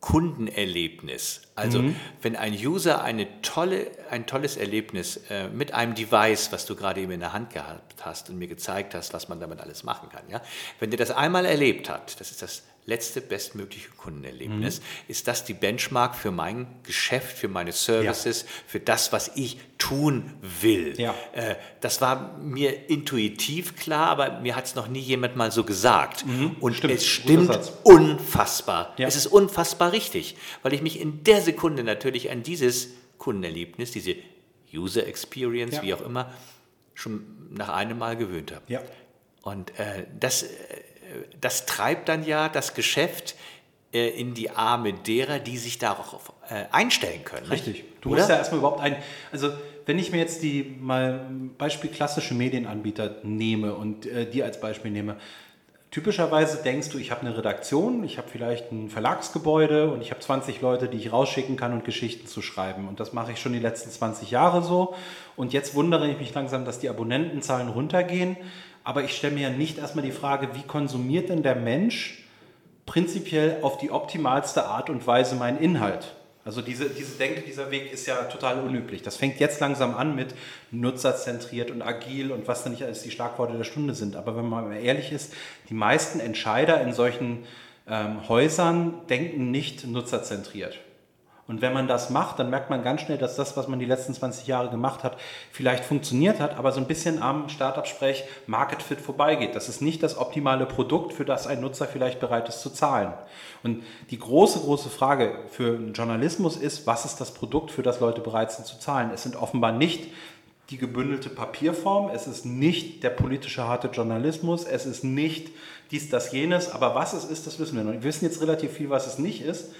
Kundenerlebnis. Also mhm. wenn ein User eine tolle, ein tolles Erlebnis äh, mit einem Device, was du gerade eben in der Hand gehabt hast und mir gezeigt hast, was man damit alles machen kann, ja, wenn der das einmal erlebt hat, das ist das letzte bestmögliche Kundenerlebnis. Mhm. Ist das die Benchmark für mein Geschäft, für meine Services, ja. für das, was ich tun will? Ja. Äh, das war mir intuitiv klar, aber mir hat es noch nie jemand mal so gesagt. Mhm. Und stimmt. es stimmt unfassbar. Ja. Es ist unfassbar richtig, weil ich mich in der Sekunde natürlich an dieses Kundenerlebnis, diese User Experience, wie auch immer, schon nach einem Mal gewöhnt habe. Und äh, das äh, das treibt dann ja das Geschäft äh, in die Arme derer, die sich darauf äh, einstellen können. Richtig. Du Oder? musst ja erstmal überhaupt ein, also wenn ich mir jetzt die mal Beispiel klassische Medienanbieter nehme und äh, die als Beispiel nehme, Typischerweise denkst du, ich habe eine Redaktion, ich habe vielleicht ein Verlagsgebäude und ich habe 20 Leute, die ich rausschicken kann und Geschichten zu schreiben. Und das mache ich schon die letzten 20 Jahre so. Und jetzt wundere ich mich langsam, dass die Abonnentenzahlen runtergehen. Aber ich stelle mir ja nicht erstmal die Frage, wie konsumiert denn der Mensch prinzipiell auf die optimalste Art und Weise meinen Inhalt? Also diese, diese Denke, dieser Weg ist ja total unüblich. Das fängt jetzt langsam an mit nutzerzentriert und agil und was dann nicht alles die Schlagworte der Stunde sind. Aber wenn man mal ehrlich ist, die meisten Entscheider in solchen ähm, Häusern denken nicht nutzerzentriert. Und wenn man das macht, dann merkt man ganz schnell, dass das, was man die letzten 20 Jahre gemacht hat, vielleicht funktioniert hat, aber so ein bisschen am Startup-Sprech Market Fit vorbeigeht. Das ist nicht das optimale Produkt, für das ein Nutzer vielleicht bereit ist zu zahlen. Und die große, große Frage für Journalismus ist, was ist das Produkt, für das Leute bereit sind zu zahlen? Es sind offenbar nicht die gebündelte Papierform, es ist nicht der politische harte Journalismus, es ist nicht dies, das, jenes, aber was es ist, das wissen wir noch. Wir wissen jetzt relativ viel, was es nicht ist.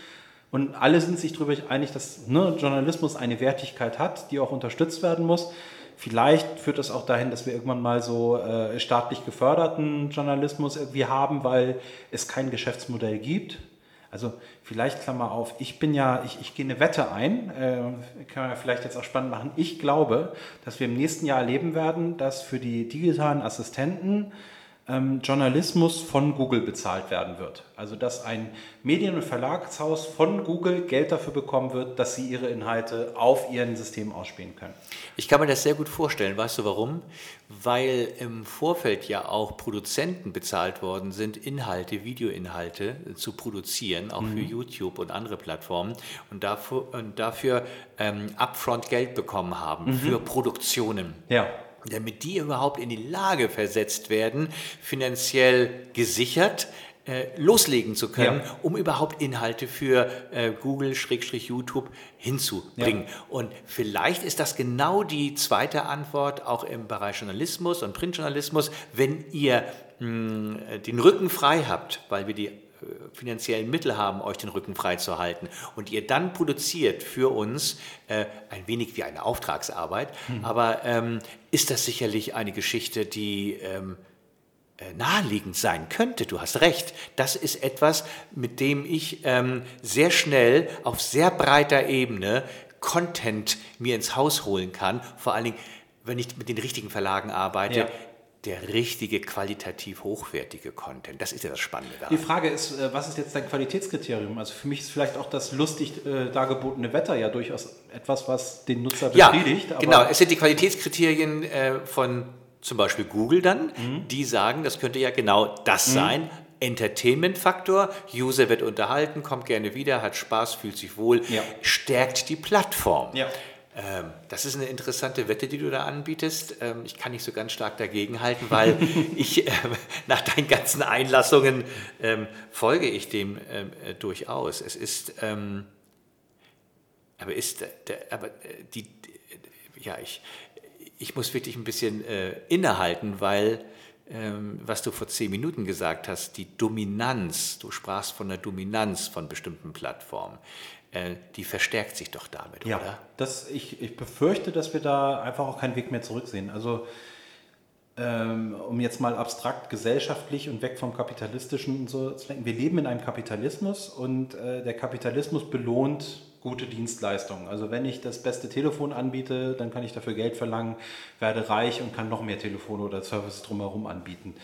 Und alle sind sich darüber einig, dass ne, Journalismus eine Wertigkeit hat, die auch unterstützt werden muss. Vielleicht führt das auch dahin, dass wir irgendwann mal so äh, staatlich geförderten Journalismus irgendwie haben, weil es kein Geschäftsmodell gibt. Also vielleicht Klammer auf, ich bin ja, ich, ich gehe eine Wette ein, äh, kann man ja vielleicht jetzt auch spannend machen. Ich glaube, dass wir im nächsten Jahr erleben werden, dass für die digitalen Assistenten ähm, Journalismus von Google bezahlt werden wird. Also dass ein Medien- und Verlagshaus von Google Geld dafür bekommen wird, dass sie ihre Inhalte auf ihren Systemen ausspielen können. Ich kann mir das sehr gut vorstellen. Weißt du warum? Weil im Vorfeld ja auch Produzenten bezahlt worden sind, Inhalte, Videoinhalte zu produzieren, auch mhm. für YouTube und andere Plattformen und dafür, und dafür ähm, upfront Geld bekommen haben mhm. für Produktionen. Ja damit die überhaupt in die Lage versetzt werden, finanziell gesichert äh, loslegen zu können, ja. um überhaupt Inhalte für äh, Google-YouTube hinzubringen. Ja. Und vielleicht ist das genau die zweite Antwort auch im Bereich Journalismus und Printjournalismus, wenn ihr mh, den Rücken frei habt, weil wir die finanziellen Mittel haben, euch den Rücken frei zu halten und ihr dann produziert für uns äh, ein wenig wie eine Auftragsarbeit, hm. aber ähm, ist das sicherlich eine Geschichte, die ähm, äh, naheliegend sein könnte. Du hast recht. Das ist etwas, mit dem ich ähm, sehr schnell auf sehr breiter Ebene Content mir ins Haus holen kann. Vor allen Dingen, wenn ich mit den richtigen Verlagen arbeite, ja der richtige, qualitativ hochwertige Content. Das ist ja das Spannende daran. Die Frage ist, äh, was ist jetzt dein Qualitätskriterium? Also für mich ist vielleicht auch das lustig äh, dargebotene Wetter ja durchaus etwas, was den Nutzer befriedigt. Ja, genau. Es sind die Qualitätskriterien äh, von zum Beispiel Google dann, mhm. die sagen, das könnte ja genau das mhm. sein. Entertainment-Faktor, User wird unterhalten, kommt gerne wieder, hat Spaß, fühlt sich wohl, ja. stärkt die Plattform. Ja. Ähm, das ist eine interessante Wette, die du da anbietest. Ähm, ich kann nicht so ganz stark dagegen halten, weil ich äh, nach deinen ganzen Einlassungen ähm, folge ich dem äh, durchaus. Es ist, aber ist, der, aber äh, die, ja, ich, ich muss wirklich ein bisschen äh, innehalten, weil was du vor zehn Minuten gesagt hast, die Dominanz, du sprachst von der Dominanz von bestimmten Plattformen. Äh, die verstärkt sich doch damit, ja, oder? Das, ich, ich befürchte, dass wir da einfach auch keinen Weg mehr zurücksehen. Also ähm, um jetzt mal abstrakt gesellschaftlich und weg vom Kapitalistischen und so zu denken, wir leben in einem Kapitalismus und äh, der Kapitalismus belohnt gute Dienstleistungen. Also wenn ich das beste Telefon anbiete, dann kann ich dafür Geld verlangen, werde reich und kann noch mehr Telefone oder Services drumherum anbieten.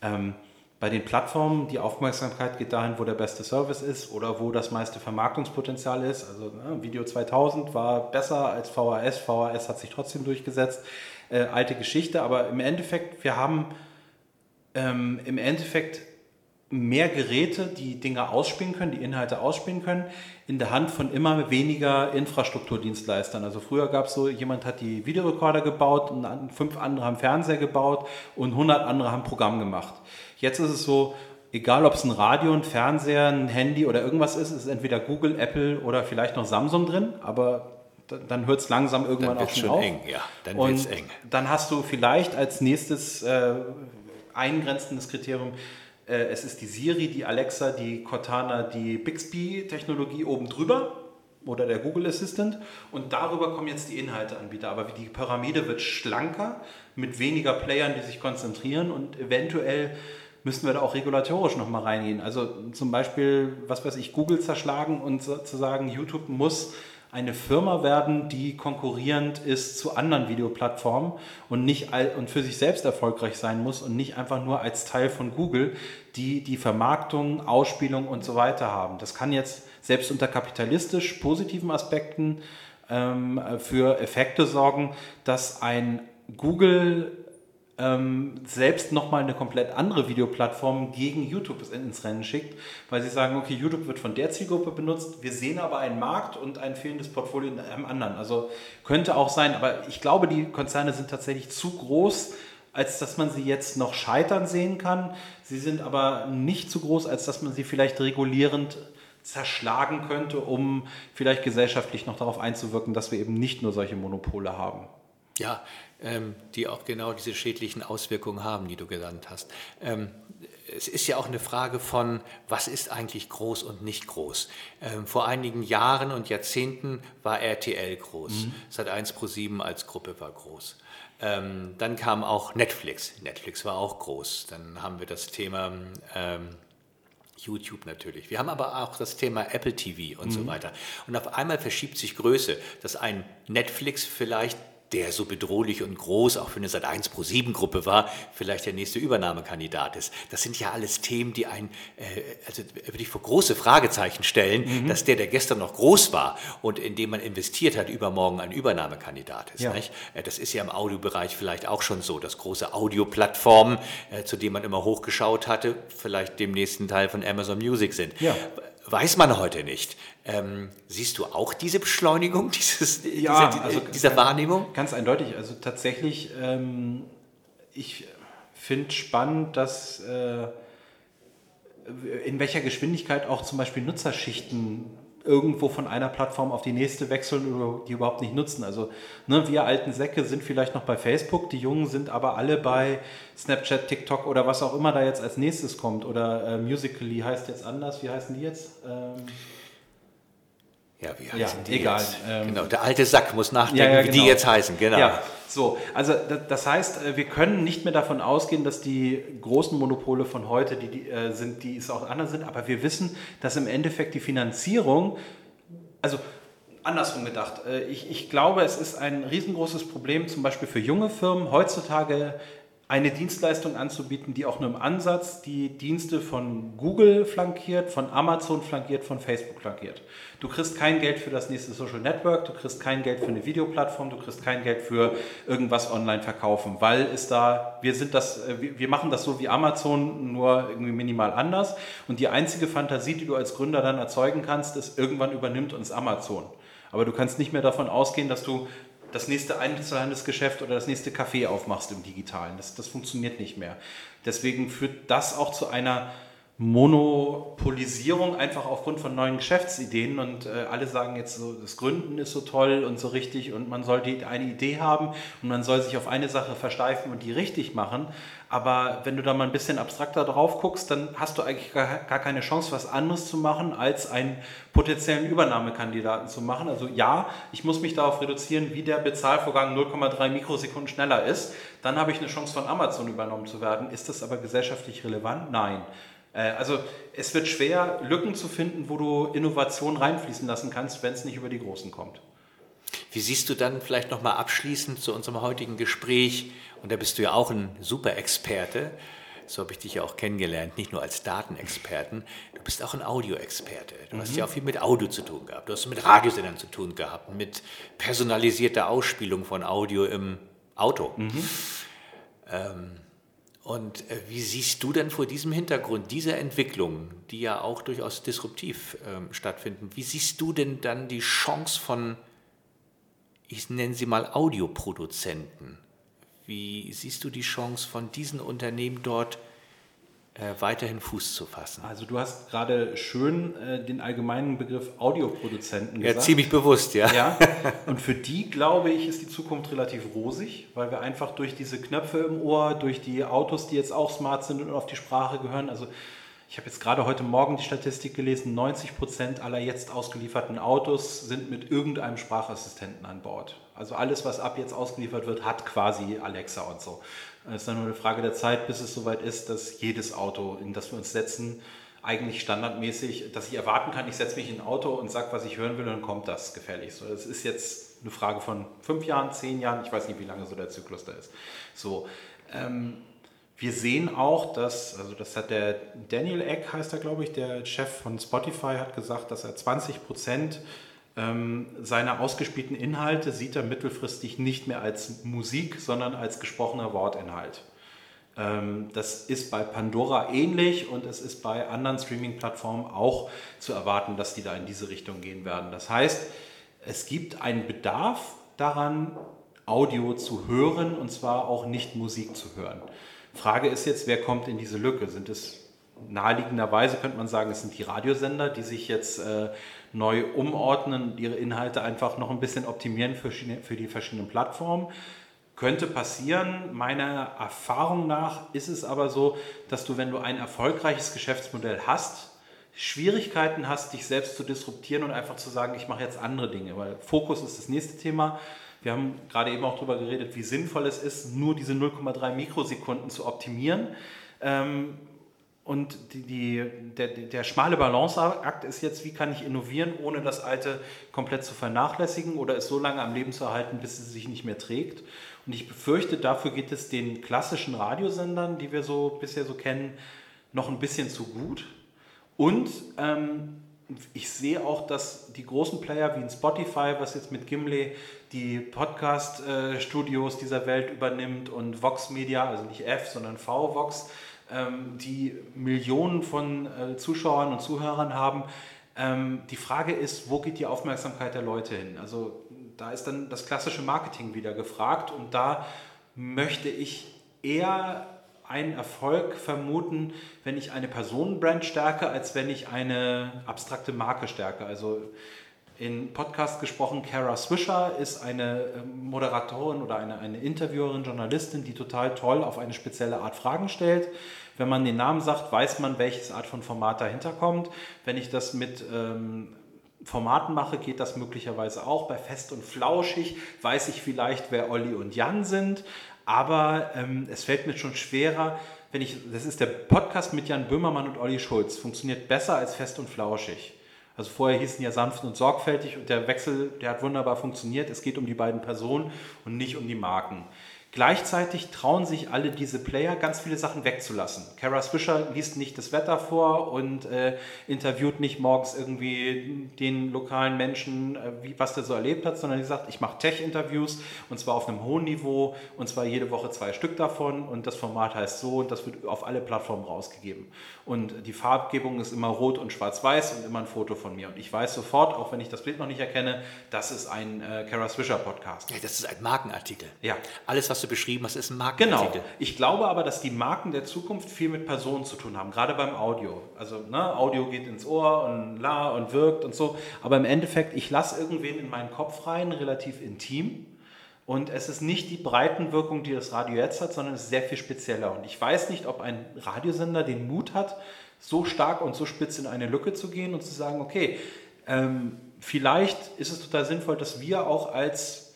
Ähm, bei den Plattformen, die Aufmerksamkeit geht dahin, wo der beste Service ist oder wo das meiste Vermarktungspotenzial ist. Also ne, Video 2000 war besser als VHS, VHS hat sich trotzdem durchgesetzt. Äh, alte Geschichte, aber im Endeffekt, wir haben ähm, im Endeffekt mehr Geräte, die Dinge ausspielen können, die Inhalte ausspielen können, in der Hand von immer weniger Infrastrukturdienstleistern. Also früher gab es so, jemand hat die Videorekorder gebaut, fünf andere haben Fernseher gebaut und 100 andere haben Programm gemacht. Jetzt ist es so, egal ob es ein Radio, ein Fernseher, ein Handy oder irgendwas ist, ist entweder Google, Apple oder vielleicht noch Samsung drin, aber dann hört es langsam irgendwann auch schon, schon auf. eng, ja. Dann wird es eng. Dann hast du vielleicht als nächstes äh, eingrenzendes Kriterium, äh, es ist die Siri, die Alexa, die Cortana, die Bixby-Technologie oben drüber oder der Google Assistant und darüber kommen jetzt die Inhalteanbieter. Aber die Pyramide wird schlanker mit weniger Playern, die sich konzentrieren und eventuell müssen wir da auch regulatorisch nochmal reingehen. Also zum Beispiel, was weiß ich, Google zerschlagen und zu sagen, YouTube muss eine Firma werden, die konkurrierend ist zu anderen Videoplattformen und nicht und für sich selbst erfolgreich sein muss und nicht einfach nur als Teil von Google, die die Vermarktung, Ausspielung und so weiter haben. Das kann jetzt selbst unter kapitalistisch positiven Aspekten ähm, für Effekte sorgen, dass ein Google ähm, selbst nochmal eine komplett andere Videoplattform gegen YouTube ins Rennen schickt, weil sie sagen, okay, YouTube wird von der Zielgruppe benutzt, wir sehen aber einen Markt und ein fehlendes Portfolio in einem anderen. Also könnte auch sein, aber ich glaube, die Konzerne sind tatsächlich zu groß, als dass man sie jetzt noch scheitern sehen kann. Sie sind aber nicht zu groß, als dass man sie vielleicht regulierend zerschlagen könnte, um vielleicht gesellschaftlich noch darauf einzuwirken, dass wir eben nicht nur solche Monopole haben. Ja, die auch genau diese schädlichen Auswirkungen haben, die du genannt hast. Ähm, es ist ja auch eine Frage von, was ist eigentlich groß und nicht groß. Ähm, vor einigen Jahren und Jahrzehnten war RTL groß. Mhm. Sat 1 Pro 7 als Gruppe war groß. Ähm, dann kam auch Netflix. Netflix war auch groß. Dann haben wir das Thema ähm, YouTube natürlich. Wir haben aber auch das Thema Apple TV und mhm. so weiter. Und auf einmal verschiebt sich Größe, dass ein Netflix vielleicht der so bedrohlich und groß auch für eine Sat1 Pro 7 Gruppe war, vielleicht der nächste Übernahmekandidat ist. Das sind ja alles Themen, die ein, äh, also würde ich vor große Fragezeichen stellen, mhm. dass der, der gestern noch groß war und in dem man investiert hat, übermorgen ein Übernahmekandidat ist. Ja. Nicht? Äh, das ist ja im Audiobereich vielleicht auch schon so, dass große Audioplattformen, äh, zu denen man immer hochgeschaut hatte, vielleicht dem nächsten Teil von Amazon Music sind. Ja weiß man heute nicht. Ähm, siehst du auch diese Beschleunigung dieses, ja, dieser, also, dieser Wahrnehmung? Ganz eindeutig. Also tatsächlich, ähm, ich finde spannend, dass äh, in welcher Geschwindigkeit auch zum Beispiel Nutzerschichten irgendwo von einer Plattform auf die nächste wechseln oder die überhaupt nicht nutzen. Also ne, wir alten Säcke sind vielleicht noch bei Facebook, die Jungen sind aber alle bei Snapchat, TikTok oder was auch immer da jetzt als nächstes kommt. Oder äh, Musically heißt jetzt anders. Wie heißen die jetzt? Ähm ja, wie heißen ja, die egal. Jetzt? Ähm, genau, der alte Sack muss nachdenken, ja, ja, genau. wie die genau. jetzt heißen. Genau. Ja, so, also das heißt, äh, wir können nicht mehr davon ausgehen, dass die großen Monopole von heute, die, die äh, sind, die es auch anders sind, aber wir wissen, dass im Endeffekt die Finanzierung, also andersrum gedacht, äh, ich, ich glaube, es ist ein riesengroßes Problem, zum Beispiel für junge Firmen heutzutage eine Dienstleistung anzubieten, die auch nur im Ansatz die Dienste von Google flankiert, von Amazon flankiert, von Facebook flankiert. Du kriegst kein Geld für das nächste Social Network, du kriegst kein Geld für eine Videoplattform, du kriegst kein Geld für irgendwas online verkaufen, weil es da, wir sind das, äh, wir machen das so wie Amazon, nur irgendwie minimal anders. Und die einzige Fantasie, die du als Gründer dann erzeugen kannst, ist, irgendwann übernimmt uns Amazon. Aber du kannst nicht mehr davon ausgehen, dass du das nächste Einzelhandelsgeschäft oder das nächste Café aufmachst im Digitalen. Das, das funktioniert nicht mehr. Deswegen führt das auch zu einer Monopolisierung einfach aufgrund von neuen Geschäftsideen und äh, alle sagen jetzt so, das Gründen ist so toll und so richtig und man soll die, eine Idee haben und man soll sich auf eine Sache versteifen und die richtig machen. Aber wenn du da mal ein bisschen abstrakter drauf guckst, dann hast du eigentlich gar, keine Chance, was anderes zu machen, als einen potenziellen Übernahmekandidaten zu machen. Also ja, ich muss mich darauf reduzieren, wie der Bezahlvorgang 0,3 Mikrosekunden schneller ist. Dann habe ich eine Chance von Amazon übernommen zu werden. Ist das aber gesellschaftlich relevant? Nein. Äh, also es wird schwer, Lücken zu finden, wo du Innovation reinfließen lassen kannst, wenn es nicht über die Großen kommt. Wie siehst du dann vielleicht nochmal abschließend zu unserem heutigen Gespräch, und da bist du ja auch ein super Experte, so habe ich dich ja auch kennengelernt, nicht nur als Datenexperten, du bist auch ein Audioexperte. Du mhm. hast ja auch viel mit Audio zu tun gehabt, du hast mit Radiosendern zu tun gehabt, mit personalisierter Ausspielung von Audio im Auto. Mhm. Ähm, und äh, wie siehst du denn vor diesem Hintergrund dieser Entwicklung, die ja auch durchaus disruptiv ähm, stattfinden, wie siehst du denn dann die Chance von, ich nenne sie mal Audioproduzenten? Wie siehst du die Chance von diesen Unternehmen dort äh, weiterhin Fuß zu fassen. Also du hast gerade schön äh, den allgemeinen Begriff Audioproduzenten gesagt. Ja, ziemlich bewusst, ja. ja. Und für die, glaube ich, ist die Zukunft relativ rosig, weil wir einfach durch diese Knöpfe im Ohr, durch die Autos, die jetzt auch smart sind und auf die Sprache gehören, also ich habe jetzt gerade heute Morgen die Statistik gelesen, 90 Prozent aller jetzt ausgelieferten Autos sind mit irgendeinem Sprachassistenten an Bord. Also alles, was ab jetzt ausgeliefert wird, hat quasi Alexa und so. Es ist dann nur eine Frage der Zeit, bis es soweit ist, dass jedes Auto, in das wir uns setzen, eigentlich standardmäßig, dass ich erwarten kann, ich setze mich in ein Auto und sage, was ich hören will, und dann kommt das gefährlich. So, das ist jetzt eine Frage von fünf Jahren, zehn Jahren, ich weiß nicht, wie lange so der Zyklus da ist. So, ähm, wir sehen auch, dass, also das hat der Daniel Eck, heißt er, glaube ich, der Chef von Spotify, hat gesagt, dass er 20 Prozent ähm, seine ausgespielten Inhalte sieht er mittelfristig nicht mehr als Musik, sondern als gesprochener Wortinhalt. Ähm, das ist bei Pandora ähnlich und es ist bei anderen Streaming-Plattformen auch zu erwarten, dass die da in diese Richtung gehen werden. Das heißt, es gibt einen Bedarf daran, Audio zu hören und zwar auch nicht Musik zu hören. Frage ist jetzt, wer kommt in diese Lücke? Sind es naheliegenderweise, könnte man sagen, es sind die Radiosender, die sich jetzt äh, neu umordnen und ihre Inhalte einfach noch ein bisschen optimieren für, für die verschiedenen Plattformen. Könnte passieren. Meiner Erfahrung nach ist es aber so, dass du, wenn du ein erfolgreiches Geschäftsmodell hast, Schwierigkeiten hast, dich selbst zu disruptieren und einfach zu sagen, ich mache jetzt andere Dinge. Weil Fokus ist das nächste Thema. Wir haben gerade eben auch darüber geredet, wie sinnvoll es ist, nur diese 0,3 Mikrosekunden zu optimieren. Ähm, und die, die, der, der schmale Balanceakt ist jetzt, wie kann ich innovieren, ohne das Alte komplett zu vernachlässigen oder es so lange am Leben zu erhalten, bis es sich nicht mehr trägt. Und ich befürchte, dafür geht es den klassischen Radiosendern, die wir so bisher so kennen, noch ein bisschen zu gut. Und ähm, ich sehe auch, dass die großen Player wie in Spotify, was jetzt mit Gimli die Podcast-Studios dieser Welt übernimmt und Vox Media, also nicht F, sondern V Vox, ähm, die Millionen von äh, Zuschauern und Zuhörern haben. Ähm, die Frage ist, wo geht die Aufmerksamkeit der Leute hin? Also da ist dann das klassische Marketing wieder gefragt und da möchte ich eher einen Erfolg vermuten, wenn ich eine Personenbrand stärke, als wenn ich eine abstrakte Marke stärke. Also in Podcast gesprochen, Kara Swisher ist eine ähm, Moderatorin oder eine, eine Interviewerin, Journalistin, die total toll auf eine spezielle Art Fragen stellt. Wenn man den Namen sagt, weiß man, welches Art von Format dahinter kommt. Wenn ich das mit ähm, Formaten mache, geht das möglicherweise auch. Bei Fest und Flauschig weiß ich vielleicht, wer Olli und Jan sind, aber ähm, es fällt mir schon schwerer, wenn ich, das ist der Podcast mit Jan Böhmermann und Olli Schulz, funktioniert besser als Fest und Flauschig. Also vorher hießen ja sanft und sorgfältig und der Wechsel, der hat wunderbar funktioniert. Es geht um die beiden Personen und nicht um die Marken. Gleichzeitig trauen sich alle diese Player, ganz viele Sachen wegzulassen. Kara Swisher liest nicht das Wetter vor und äh, interviewt nicht morgens irgendwie den lokalen Menschen, äh, wie, was der so erlebt hat, sondern sie sagt, ich mache Tech-Interviews und zwar auf einem hohen Niveau und zwar jede Woche zwei Stück davon und das Format heißt so und das wird auf alle Plattformen rausgegeben. Und die Farbgebung ist immer rot und schwarz-weiß und immer ein Foto von mir. Und ich weiß sofort, auch wenn ich das Bild noch nicht erkenne, das ist ein äh, Kara Swisher Podcast. Ja, das ist ein Markenartikel. Ja. Alles, was du beschrieben hast, ist ein Markenartikel. Genau. Ich glaube aber, dass die Marken der Zukunft viel mit Personen zu tun haben, gerade beim Audio. Also ne, Audio geht ins Ohr und la und wirkt und so. Aber im Endeffekt, ich lasse irgendwen in meinen Kopf rein, relativ intim. Und es ist nicht die Breitenwirkung, die das Radio jetzt hat, sondern es ist sehr viel spezieller. Und ich weiß nicht, ob ein Radiosender den Mut hat, so stark und so spitz in eine Lücke zu gehen und zu sagen, okay, ähm, vielleicht ist es total sinnvoll, dass wir auch als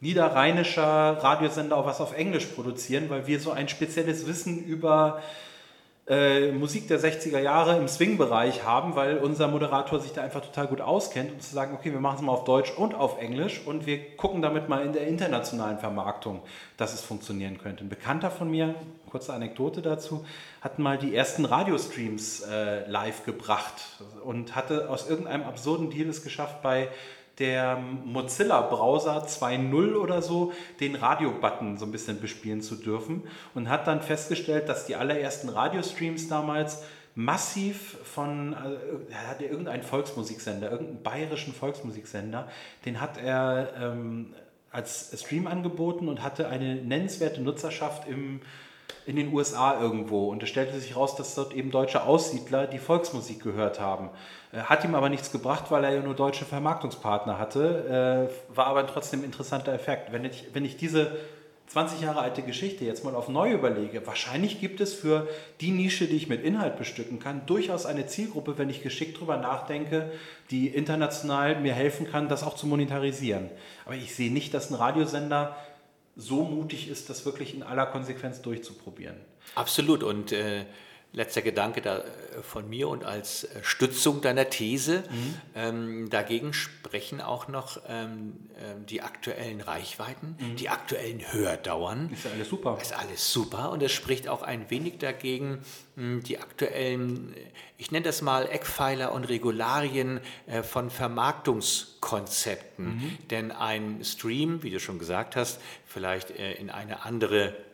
niederrheinischer Radiosender auch was auf Englisch produzieren, weil wir so ein spezielles Wissen über äh, Musik der 60er Jahre im Swing-Bereich haben, weil unser Moderator sich da einfach total gut auskennt und zu sagen, okay, wir machen es mal auf Deutsch und auf Englisch und wir gucken damit mal in der internationalen Vermarktung, dass es funktionieren könnte. Ein Bekannter von mir, kurze Anekdote dazu, hat mal die ersten Radiostreams äh, live gebracht und hatte aus irgendeinem absurden Deal es geschafft, bei der Mozilla-Browser 2.0 oder so den Radio-Button so ein bisschen bespielen zu dürfen und hat dann festgestellt, dass die allerersten Radiostreams damals massiv von, äh, er hatte irgendeinen Volksmusiksender, irgendeinen bayerischen Volksmusiksender, den hat er ähm, als Stream angeboten und hatte eine nennenswerte Nutzerschaft im in den USA irgendwo. Und es stellte sich raus, dass dort eben deutsche Aussiedler die Volksmusik gehört haben. Äh, hat ihm aber nichts gebracht, weil er ja nur deutsche Vermarktungspartner hatte. Äh, war aber trotzdem ein interessanter Effekt. Wenn ich, wenn ich diese 20 Jahre alte Geschichte jetzt mal auf neu überlege, wahrscheinlich gibt es für die Nische, die ich mit Inhalt bestücken kann, durchaus eine Zielgruppe, wenn ich geschickt drüber nachdenke, die international mir helfen kann, das auch zu monetarisieren. Aber ich sehe nicht, dass ein Radiosender so mutig ist, das wirklich in aller Konsequenz durchzuprobieren. Absolut. Und äh, letzter Gedanke da, äh, von mir und als äh, Stützung deiner These. Mhm. Ähm, dagegen sprechen auch noch ähm, ähm, die aktuellen Reichweiten, mhm. die aktuellen Hördauern. Ist ja alles super. Ist alles super und es spricht auch ein wenig dagegen, hm, die aktuellen, ich nenne das mal Eckpfeiler und Regularien äh, von Vermarktungskonzepten. Mhm. Denn ein Stream, wie du schon gesagt hast, vielleicht äh, in eine andere äh,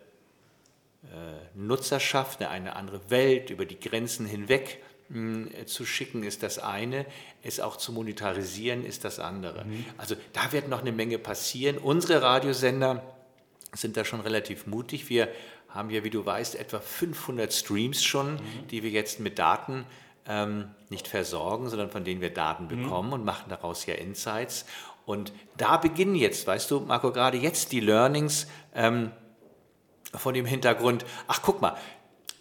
Nutzerschaft, eine andere Welt über die Grenzen hinweg hm, zu schicken, ist das eine, es auch zu monetarisieren, ist das andere. Mhm. Also da wird noch eine Menge passieren. Unsere Radiosender sind da schon relativ mutig. Wir haben ja, wie du weißt, etwa 500 Streams schon, mhm. die wir jetzt mit Daten ähm, nicht versorgen, sondern von denen wir Daten mhm. bekommen mhm. und machen daraus ja Insights. Und da beginnen jetzt, weißt du, Marco, gerade jetzt die Learnings ähm, von dem Hintergrund, ach guck mal,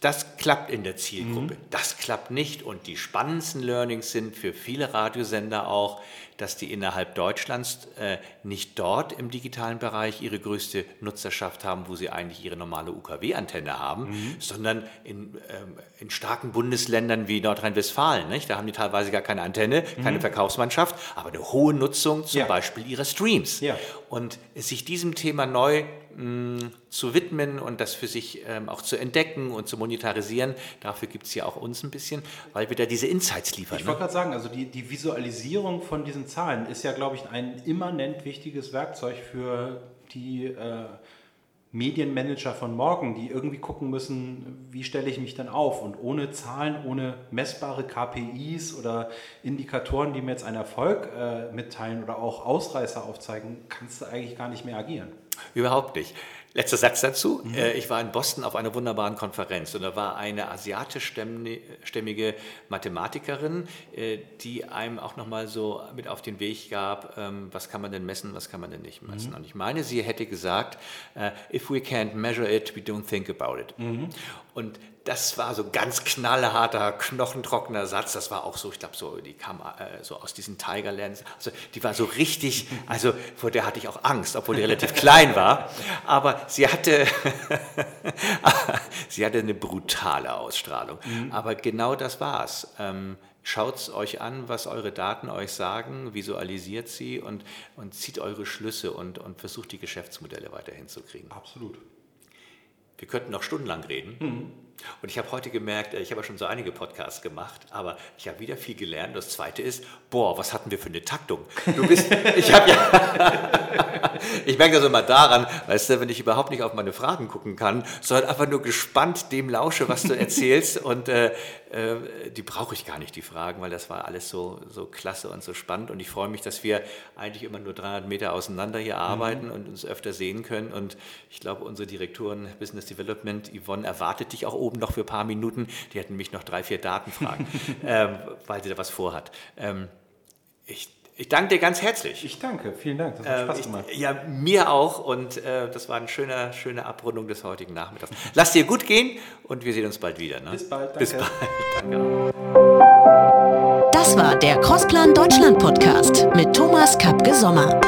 das klappt in der Zielgruppe, mhm. das klappt nicht. Und die spannendsten Learnings sind für viele Radiosender auch, dass die innerhalb Deutschlands äh, nicht dort im digitalen Bereich ihre größte Nutzerschaft haben, wo sie eigentlich ihre normale UKW-Antenne haben, mhm. sondern in, ähm, in, starken Bundesländern wie Nordrhein-Westfalen. Da haben die teilweise gar keine Antenne, keine mhm. Verkaufsmannschaft, aber eine hohe Nutzung zum ja. Beispiel ihrer Streams. Ja. Und sich diesem Thema neu mh, zu widmen und das für sich ähm, auch zu entdecken und zu monetarisieren. Dafür gibt es ja auch uns ein bisschen, weil wir da diese Insights liefern. Ich wollte ne? gerade sagen, also die, die Visualisierung von diesen Zahlen ist ja, glaube ich, ein immanent wichtiges Werkzeug für die äh, Medienmanager von morgen, die irgendwie gucken müssen, wie stelle ich mich dann auf. Und ohne Zahlen, ohne messbare KPIs oder Indikatoren, die mir jetzt einen Erfolg äh, mitteilen oder auch Ausreißer aufzeigen, kannst du eigentlich gar nicht mehr agieren. Überhaupt nicht. Letzter Satz dazu. Mhm. Äh, ich war in Boston auf einer wunderbaren Konferenz und da war eine asiatischstämmige Mathematikerin, äh, die einem auch nochmal so mit auf den Weg gab, ähm, was kann man denn messen, was kann man denn nicht messen. Mhm. Und ich meine, sie hätte gesagt, äh, if we can't measure it, we don't think about it. Mhm. Und das war so ganz knallharter, knochentrockener Satz. Das war auch so, ich glaube, so, die kam äh, so aus diesen Tigerlands. Also die war so richtig, also vor der hatte ich auch Angst, obwohl die relativ klein war. Aber sie hatte, sie hatte eine brutale Ausstrahlung. Mhm. Aber genau das war's. Ähm, Schaut es euch an, was eure Daten euch sagen, visualisiert sie und, und zieht eure Schlüsse und, und versucht die Geschäftsmodelle weiterhin zu kriegen. Absolut. Wir könnten noch stundenlang reden. Mhm. Und ich habe heute gemerkt, äh, ich habe ja schon so einige Podcasts gemacht, aber ich habe wieder viel gelernt. Das zweite ist, boah, was hatten wir für eine Taktung? Du bist, ich habe ja, ich merke das immer daran, weißt du, wenn ich überhaupt nicht auf meine Fragen gucken kann, sondern einfach nur gespannt dem lausche, was du erzählst und äh, äh, die brauche ich gar nicht, die Fragen, weil das war alles so, so klasse und so spannend. Und ich freue mich, dass wir eigentlich immer nur 300 Meter auseinander hier mhm. arbeiten mhm. und uns öfter sehen können. Und ich glaube, unsere Direktorin Business Development, Yvonne, erwartet dich auch oben noch für ein paar Minuten. Die hatten mich noch drei, vier Datenfragen, ähm, weil sie da was vorhat. Ähm, ich ich danke dir ganz herzlich. Ich danke, vielen Dank. Das hat ähm, Spaß gemacht. Ich, ja, mir auch. Und äh, das war eine schöne, schöne Abrundung des heutigen Nachmittags. Lass dir gut gehen und wir sehen uns bald wieder. Ne? Bis bald. Danke. Bis bald. danke. Das war der Crossplan Deutschland Podcast mit Thomas Kapke Sommer.